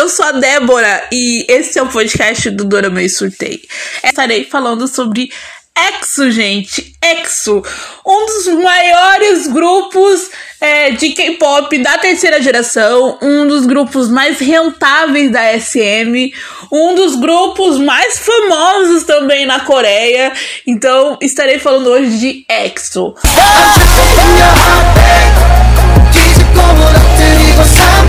Eu sou a Débora e esse é o podcast do Dorama e Surtei. Estarei falando sobre EXO, gente. EXO, um dos maiores grupos é, de K-pop da terceira geração, um dos grupos mais rentáveis da SM, um dos grupos mais famosos também na Coreia. Então, estarei falando hoje de EXO.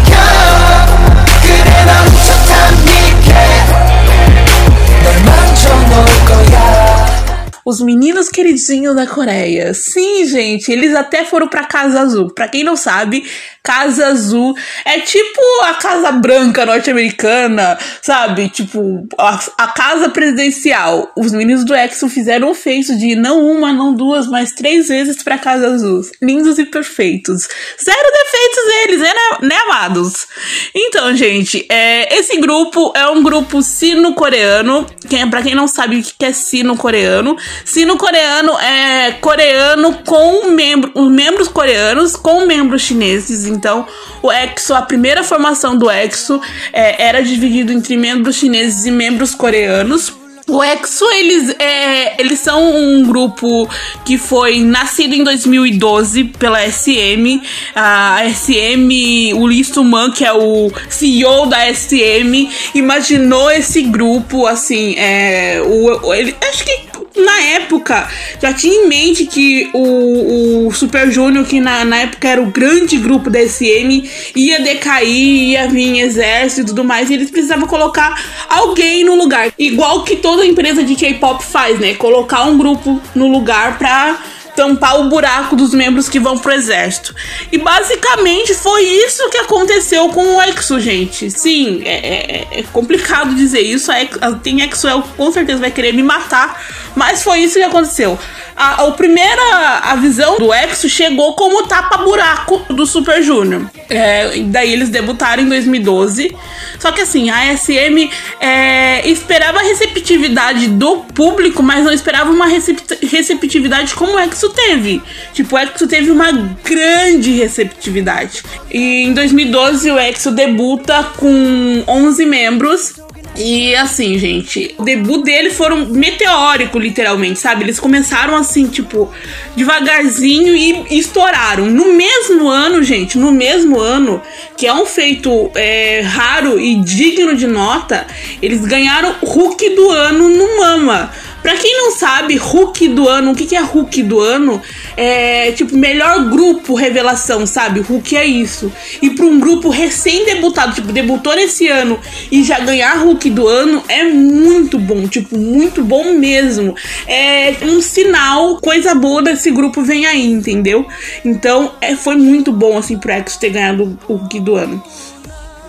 Os meninos queridinhos da Coreia. Sim, gente, eles até foram pra Casa Azul. Pra quem não sabe, Casa Azul é tipo a Casa Branca norte-americana, sabe? Tipo, a, a, casa presidencial. Os meninos do EXO fizeram o feito de não uma, não duas, mas três vezes pra Casa Azul. Lindos e perfeitos. Zero defeitos eles, né, né amados? Então, gente, é, esse grupo é um grupo sino-coreano. Quem, pra quem não sabe o que é sino-coreano, sino-coreano é coreano com membro, membros coreanos com membros chineses então, o EXO, a primeira formação do EXO é, era dividido entre membros chineses e membros coreanos. O EXO, eles, é, eles são um grupo que foi nascido em 2012 pela SM. A SM, o Lee Suman, que é o CEO da SM, imaginou esse grupo, assim, é, o, ele, acho que na época já tinha em mente que o, o Super Junior, que na, na época era o grande grupo da SM, ia decair, ia vir exército e tudo mais, e eles precisavam colocar alguém no lugar. Igual que toda empresa de K-pop faz, né? Colocar um grupo no lugar pra tampar o buraco dos membros que vão pro exército. E basicamente foi isso que aconteceu com o EXO, gente. Sim, é, é, é complicado dizer isso. A, tem EXO, com certeza vai querer me matar mas foi isso que aconteceu. A, a primeira a visão do EXO chegou como tapa-buraco do Super Junior. É, daí eles debutaram em 2012. Só que assim, a SM é, esperava a receptividade do público, mas não esperava uma receptividade como o EXO teve. Tipo, o EXO teve uma grande receptividade. E em 2012 o EXO debuta com 11 membros e assim, gente, o debut dele foram meteórico, literalmente, sabe? Eles começaram assim, tipo, devagarzinho e, estouraram. No mesmo ano, gente, no mesmo ano, que é um feito é, raro e digno de nota, eles ganharam Hulk do ano no Mama. Pra quem não sabe, Hulk do ano, o que, que é Hulk do ano? É tipo, melhor grupo revelação, sabe? Hulk é isso. E pra um grupo recém-debutado, tipo, debutou nesse ano e já ganhar Hulk do ano é muito bom, tipo, muito bom mesmo. É um sinal, coisa boa desse grupo vem aí, entendeu? Então, é, foi muito bom, assim, pro X ter ganhado o Hulk do ano.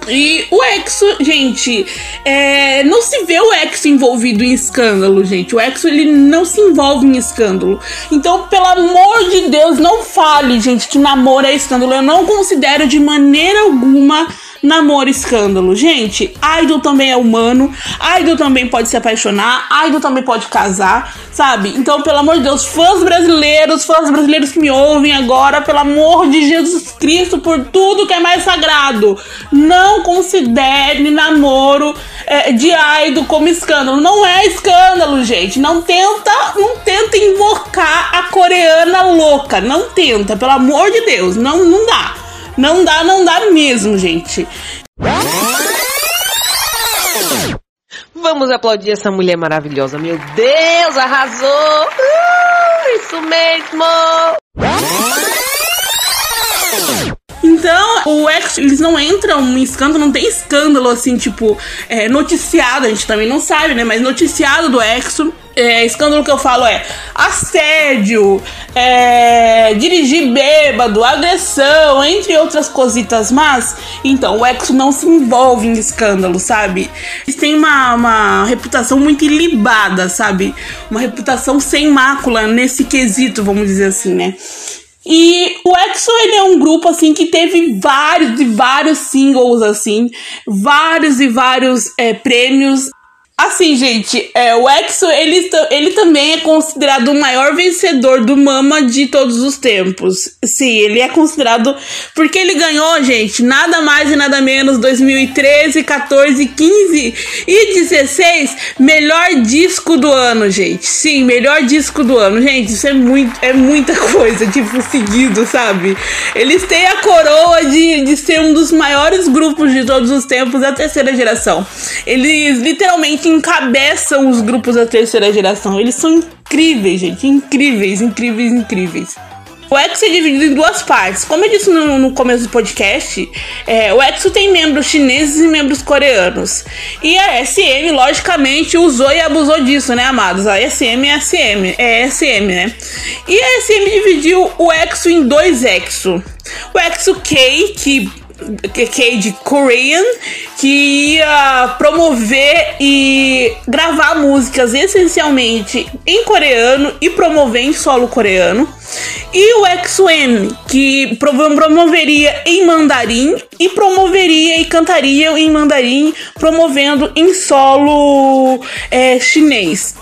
E o Exo, gente, é, não se vê o Exo envolvido em escândalo, gente. O Exo, ele não se envolve em escândalo. Então, pelo amor de Deus, não fale, gente, que namoro é escândalo. Eu não considero de maneira alguma namoro escândalo. Gente, idol também é humano, idol também pode se apaixonar, idol também pode casar, sabe? Então, pelo amor de Deus, fãs brasileiros, fãs brasileiros que me ouvem agora, pelo amor de Jesus Cristo, por tudo que é mais sagrado, não considere namoro é, de idol como escândalo. Não é escândalo, gente. Não tenta, não tenta invocar a coreana louca. Não tenta, pelo amor de Deus. Não, não dá. Não dá, não dá mesmo, gente. Vamos aplaudir essa mulher maravilhosa. Meu Deus, arrasou! Uh, isso mesmo! Então, o X, eles não entram em escândalo, não tem escândalo assim, tipo, é, noticiado, a gente também não sabe, né? Mas noticiado do Exo. É, escândalo que eu falo é assédio, é, dirigir bêbado, agressão, entre outras cositas mas Então, o Exo não se envolve em escândalo, sabe? Eles têm uma, uma reputação muito ilibada, sabe? Uma reputação sem mácula nesse quesito, vamos dizer assim, né? E o EXO, ele é um grupo, assim, que teve vários e vários singles, assim, vários e vários é, prêmios. Assim, gente, é, o EXO, ele, ele também é considerado o maior vencedor do Mama de todos os tempos. Sim, ele é considerado porque ele ganhou, gente, nada mais e nada menos 2013, 14, 15 e 16 melhor disco do ano, gente. Sim, melhor disco do ano. Gente, isso é muito é muita coisa, tipo, seguido, sabe? Eles têm a coroa de, de ser um dos maiores grupos de todos os tempos da terceira geração. Eles literalmente encabeçam os grupos da terceira geração. Eles são incríveis, gente. Incríveis, incríveis, incríveis. O EXO é dividido em duas partes. Como eu disse no, no começo do podcast, é, o EXO tem membros chineses e membros coreanos. E a SM, logicamente, usou e abusou disso, né, amados? A SM é SM, é SM, né? E a SM dividiu o EXO em dois EXO. O EXO K, que que é Korean, que ia promover e gravar músicas essencialmente em coreano e promover em solo coreano. E o XM, que promoveria em mandarim e promoveria e cantaria em mandarim, promovendo em solo é, chinês.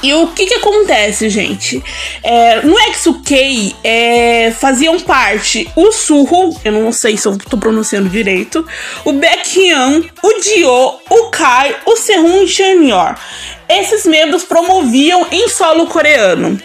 E o que que acontece, gente? É, no XUK é, faziam parte o Surro, eu não sei se eu tô pronunciando direito, o Baekhyun, o Dio, o Kai, o Sehun e Chanyeol. Esses membros promoviam em solo coreano.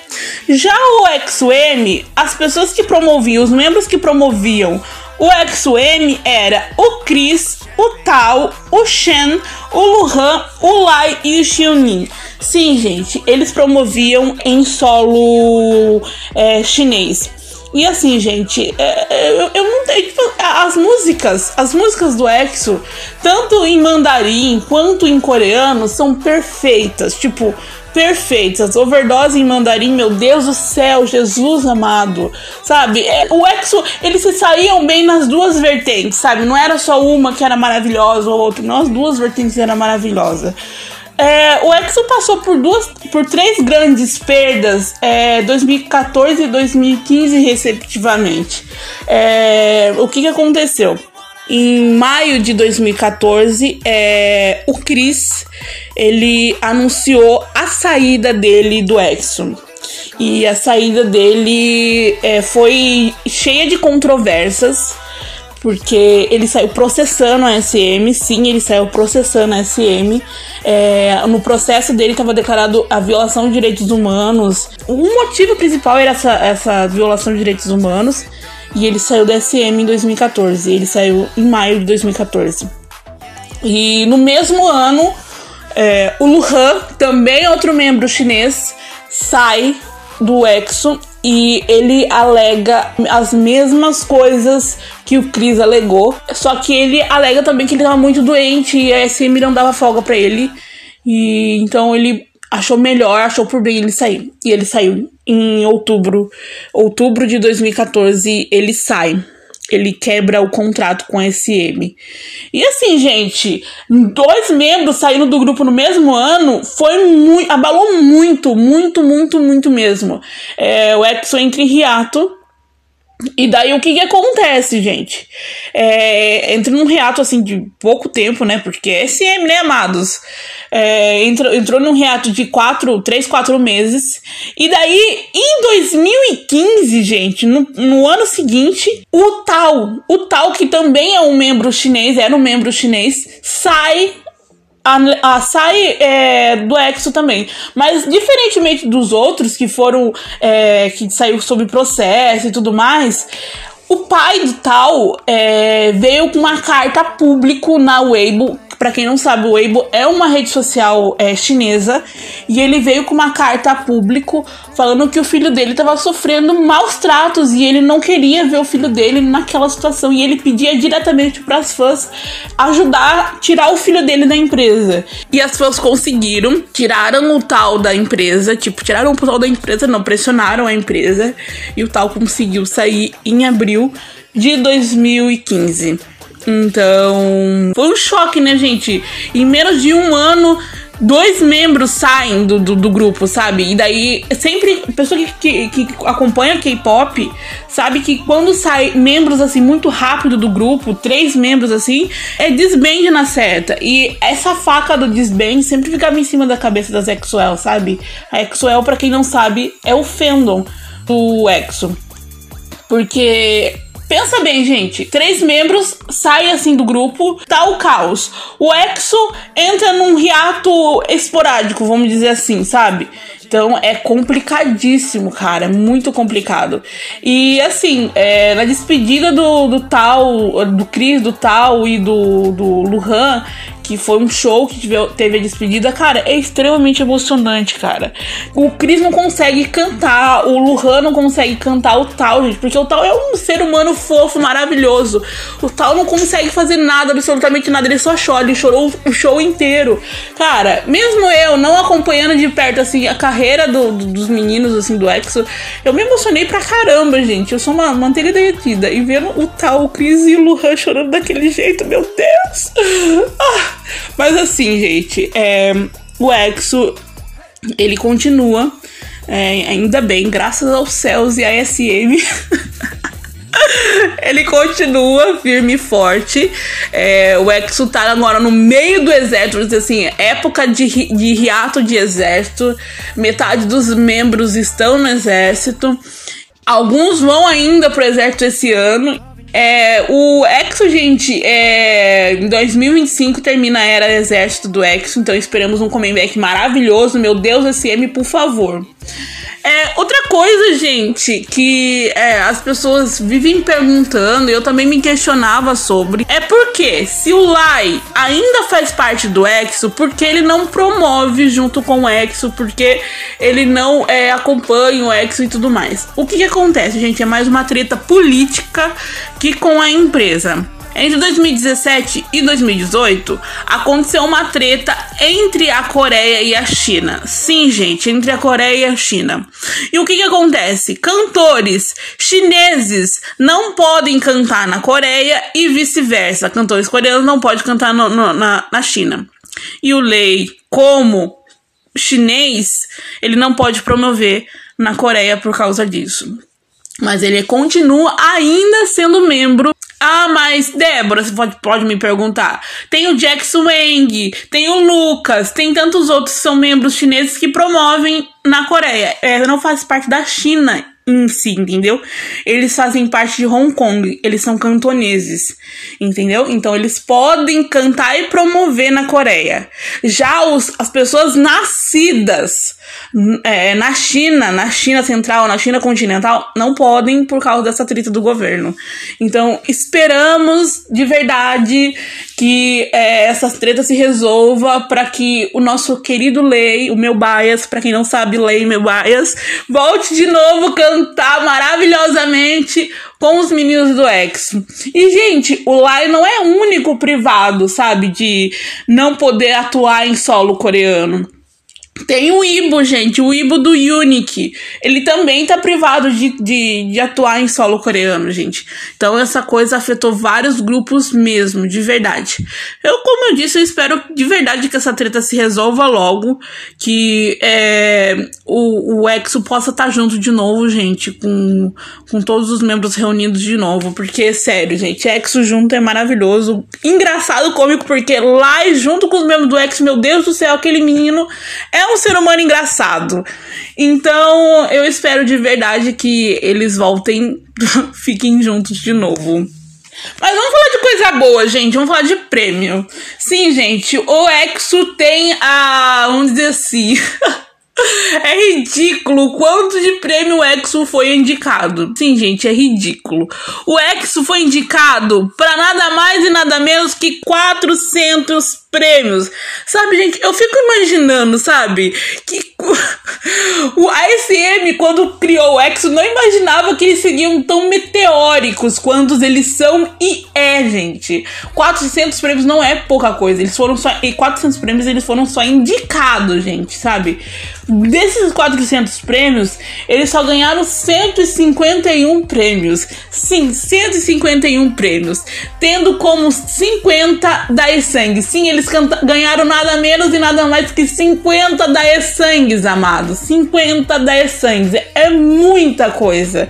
Já o XM, as pessoas que promoviam, os membros que promoviam o XM era o Chris, o Tao, o Shen, o Luhan, o Lai e o Xiunin. Sim, gente, eles promoviam em solo é, chinês. E assim, gente, é, é eu, eu não tenho. As músicas, as músicas do EXO, tanto em mandarim quanto em coreano, são perfeitas. Tipo, perfeitas. Overdose em mandarim, meu Deus do céu, Jesus amado. Sabe? É, o EXO, eles se saíam bem nas duas vertentes, sabe? Não era só uma que era maravilhosa ou outra, não, as duas vertentes eram maravilhosas. É, o Exo passou por duas, por três grandes perdas, é, 2014 e 2015 respectivamente. É, o que, que aconteceu? Em maio de 2014, é, o Chris ele anunciou a saída dele do Exo. E a saída dele é, foi cheia de controvérsias porque ele saiu processando a SM, sim, ele saiu processando a SM. É, no processo dele estava declarado a violação de direitos humanos. O motivo principal era essa, essa violação de direitos humanos. E ele saiu da SM em 2014. Ele saiu em maio de 2014. E no mesmo ano, é, o Luhan, também outro membro chinês, sai do EXO e ele alega as mesmas coisas que o Chris alegou, só que ele alega também que ele estava muito doente e a SM não dava folga para ele. E então ele achou melhor, achou por bem ele sair. E ele saiu em outubro, outubro de 2014, ele sai ele quebra o contrato com a SM. E assim, gente, dois membros saindo do grupo no mesmo ano foi muito. abalou muito, muito, muito, muito mesmo. É, o Exo entra em hiato. E daí o que que acontece, gente? É, entra num reato assim de pouco tempo, né? Porque é SM, né, amados? É, entrou, entrou num reato de 4, 3, 4 meses. E daí, em 2015, gente, no, no ano seguinte, o Tal, o Tal, que também é um membro chinês, era um membro chinês, sai a, a sai é, do Exo também. Mas diferentemente dos outros que foram. É, que saiu sob processo e tudo mais. O pai do tal é, veio com uma carta público na Weibo para quem não sabe, o Weibo é uma rede social é, chinesa e ele veio com uma carta a público falando que o filho dele estava sofrendo maus tratos e ele não queria ver o filho dele naquela situação e ele pedia diretamente para as fãs ajudar a tirar o filho dele da empresa. E as fãs conseguiram, tiraram o tal da empresa, tipo, tiraram o tal da empresa, não pressionaram a empresa e o tal conseguiu sair em abril de 2015. Então, foi um choque, né, gente? Em menos de um ano, dois membros saem do, do, do, grupo, sabe? E daí, sempre, pessoa que, que, que acompanha K-pop sabe que quando sai membros assim muito rápido do grupo, três membros assim, é desband na certa. E essa faca do desband sempre ficava em cima da cabeça das Exwell, sabe? A Exwell, para quem não sabe, é o fandom do EXO. Porque Pensa bem, gente. Três membros saem assim do grupo, tá o caos. O Exo entra num riato esporádico, vamos dizer assim, sabe? Então é complicadíssimo, cara. É muito complicado. E assim, é, na despedida do, do tal, do Chris, do tal e do, do Luhan, que foi um show que teve a despedida, cara, é extremamente emocionante, cara. O Chris não consegue cantar, o Luhan não consegue cantar o Tal, gente, porque o Tal é um ser humano fofo, maravilhoso. O Tal não consegue fazer nada, absolutamente nada, ele só chora, ele chorou o show inteiro. Cara, mesmo eu não acompanhando de perto, assim, a carreira do, do, dos meninos, assim, do EXO, eu me emocionei pra caramba, gente. Eu sou uma manteiga derretida. E vendo o Tal, o Chris e o Luhan chorando daquele jeito, meu Deus! Ah! Mas assim, gente, é, o Exo, ele continua, é, ainda bem, graças aos céus e à SM. ele continua firme e forte. É, o Exo tá agora no meio do exército, assim, época de, de hiato de exército. Metade dos membros estão no exército. Alguns vão ainda pro exército esse ano. É, o Exo, gente, é, em 2025 termina a era exército do Exo, então esperamos um comeback maravilhoso. Meu Deus, SM, por favor. É, outra coisa, gente, que é, as pessoas vivem perguntando, e eu também me questionava sobre, é se o Lai ainda faz parte do EXO, porque ele não promove junto com o EXO, porque ele não é, acompanha o EXO e tudo mais. O que, que acontece, gente? É mais uma treta política que com a empresa. Entre 2017 e 2018, aconteceu uma treta entre a Coreia e a China. Sim, gente, entre a Coreia e a China. E o que, que acontece? Cantores chineses não podem cantar na Coreia e vice-versa. Cantores coreanos não podem cantar no, no, na, na China. E o Lei, como chinês, ele não pode promover na Coreia por causa disso. Mas ele continua ainda sendo membro ah, mas Débora, você pode, pode me perguntar. Tem o Jack Wang, tem o Lucas, tem tantos outros que são membros chineses que promovem na Coreia. É, não faz parte da China em si, entendeu? Eles fazem parte de Hong Kong, eles são cantoneses, entendeu? Então eles podem cantar e promover na Coreia. Já os, as pessoas nascidas é, na China, na China Central, na China continental, não podem por causa dessa treta do governo. Então esperamos de verdade que é, essa treta se resolva para que o nosso querido Lei, o meu bias, para quem não sabe, Lei, meu bias, volte de novo cantar maravilhosamente com os meninos do Exo. E, gente, o Lai não é único privado, sabe, de não poder atuar em solo coreano. Tem o Ibo, gente, o Ibo do Unique. Ele também tá privado de, de, de, atuar em solo coreano, gente. Então essa coisa afetou vários grupos mesmo, de verdade. Eu, como eu disse, eu espero de verdade que essa treta se resolva logo. Que é, o, o EXO possa estar tá junto de novo, gente, com, com todos os membros reunidos de novo. Porque, sério, gente, EXO junto é maravilhoso. Engraçado, cômico, porque lá junto com os membros do EXO, meu Deus do céu, aquele menino é um ser humano engraçado. Então, eu espero de verdade que eles voltem, fiquem juntos de novo. Mas vamos falar de coisa boa, gente. Vamos falar de prêmio. Sim, gente, o EXO tem a. Vamos dizer assim. É ridículo quanto de prêmio o Exo foi indicado. Sim, gente, é ridículo. O Exo foi indicado para nada mais e nada menos que 400 prêmios. Sabe, gente, eu fico imaginando, sabe, que o ASM, quando criou o Exo, não imaginava que eles seriam tão meteóricos quanto eles são e é, gente. 400 prêmios não é pouca coisa. Eles foram só. E 400 prêmios eles foram só indicados, gente, sabe? Desses 400 prêmios, eles só ganharam 151 prêmios. Sim, 151 prêmios. Tendo como 50 da Essang. Sim, eles ganharam nada menos e nada mais que 50 Daesangues, amados. 50 Daesangues. É muita coisa.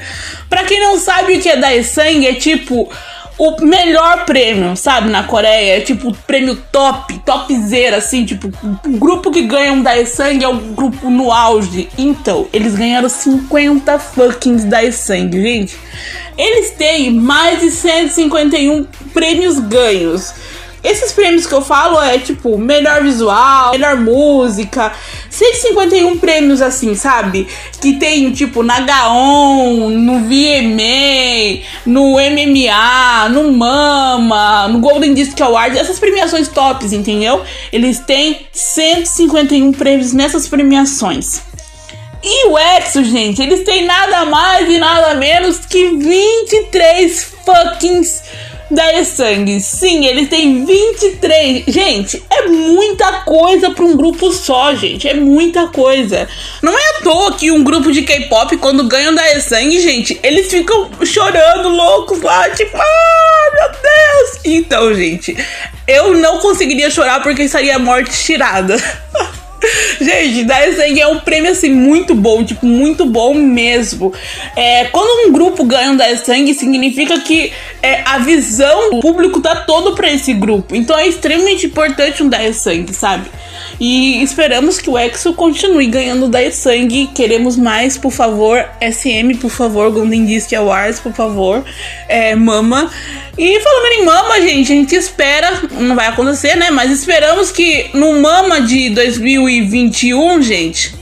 Pra quem não sabe o que é Daesang, é tipo o melhor prêmio, sabe, na Coreia. É tipo prêmio top, topzera, assim, tipo, o grupo que ganha um Daesang é o grupo no auge. Então, eles ganharam 50 fucking Daesang, gente. Eles têm mais de 151 prêmios ganhos. Esses prêmios que eu falo é tipo melhor visual, melhor música, 151 prêmios assim, sabe? Que tem tipo na Gaon, no VMA, no MMA, no Mama, no Golden Disc Awards, essas premiações tops, entendeu? Eles têm 151 prêmios nessas premiações. E o Exo, gente, eles têm nada mais e nada menos que 23 fucking da sangue. Sim, eles têm 23. Gente, é muita coisa para um grupo só, gente. É muita coisa. Não é à toa que um grupo de K-pop, quando ganham da sangue, gente, eles ficam chorando loucos lá, tipo, ah, meu Deus. Então, gente, eu não conseguiria chorar porque estaria a morte tirada. Gente, Dai Sangue é um prêmio assim muito bom, tipo, muito bom mesmo. É, quando um grupo ganha um Dai Sangue, significa que é, a visão do público tá todo para esse grupo. Então é extremamente importante um Dai Sangue, sabe? E esperamos que o EXO continue ganhando Dai Sangue. Queremos mais, por favor. SM, por favor. Golden Disc Awards, por favor. É, Mama. E falando em Mama, gente, a gente espera, não vai acontecer, né? Mas esperamos que no Mama de 2021, gente,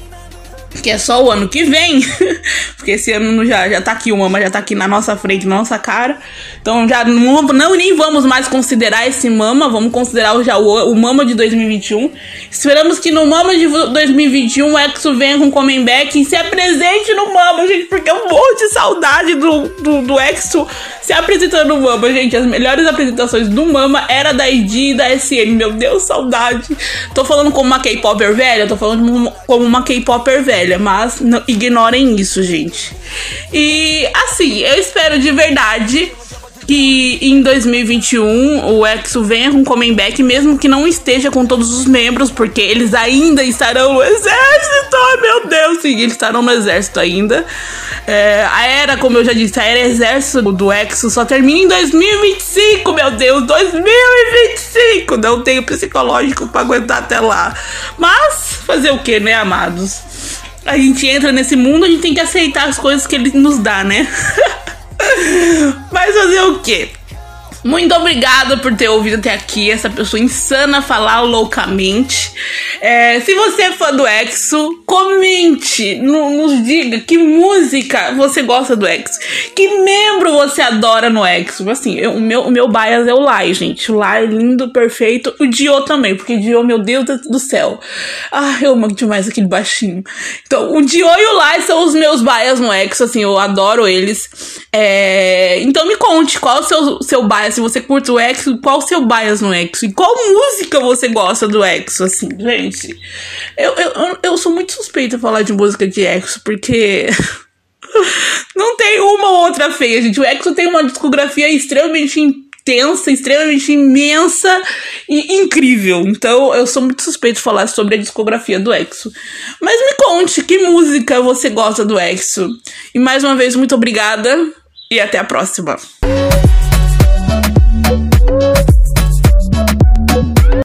que é só o ano que vem, porque esse ano já, já tá aqui, o Mama já tá aqui na nossa frente, na nossa cara. Então já não, não nem vamos mais considerar esse Mama, vamos considerar já o, o Mama de 2021. Esperamos que no Mama de 2021 o Exo venha com comeback e se apresente no Mama, gente, porque eu morro de saudade do, do, do Exo se apresentando no Mama, gente. As melhores apresentações do Mama era da ID e da SM, meu Deus, saudade. Tô falando como uma K-Popper velha, tô falando como uma K-Popper velha mas não, ignorem isso, gente. E assim, eu espero de verdade que em 2021 o EXO venha com comeback, mesmo que não esteja com todos os membros, porque eles ainda estarão no exército. Ai meu Deus, sim, eles estarão no exército ainda. É, a era, como eu já disse, a era exército do EXO só termina em 2025, meu Deus, 2025. Não tenho psicológico para aguentar até lá. Mas fazer o que, né, amados? A gente entra nesse mundo, a gente tem que aceitar as coisas que ele nos dá, né? Mas fazer o quê? Muito obrigada por ter ouvido até aqui essa pessoa insana falar loucamente. É, se você é fã do EXO, comente, no, nos diga que música você gosta do EXO, que membro você adora no EXO. Assim, eu, o, meu, o meu bias é o Lai, gente. O Lai é lindo, perfeito. O Dio também, porque o Dio, meu Deus do céu. Ah, eu amo demais aquele baixinho. Então, o Dio e o Lai são os meus bias no EXO, assim, eu adoro eles. É, então me conte qual é o seu, seu bias se você curte o EXO, qual o seu bias no EXO? E qual música você gosta do EXO, assim, gente? Eu, eu, eu sou muito suspeita a falar de música de EXO, porque... Não tem uma ou outra feia, gente. O EXO tem uma discografia extremamente intensa, extremamente imensa e incrível. Então eu sou muito suspeito de falar sobre a discografia do EXO. Mas me conte que música você gosta do EXO. E mais uma vez, muito obrigada e até a próxima.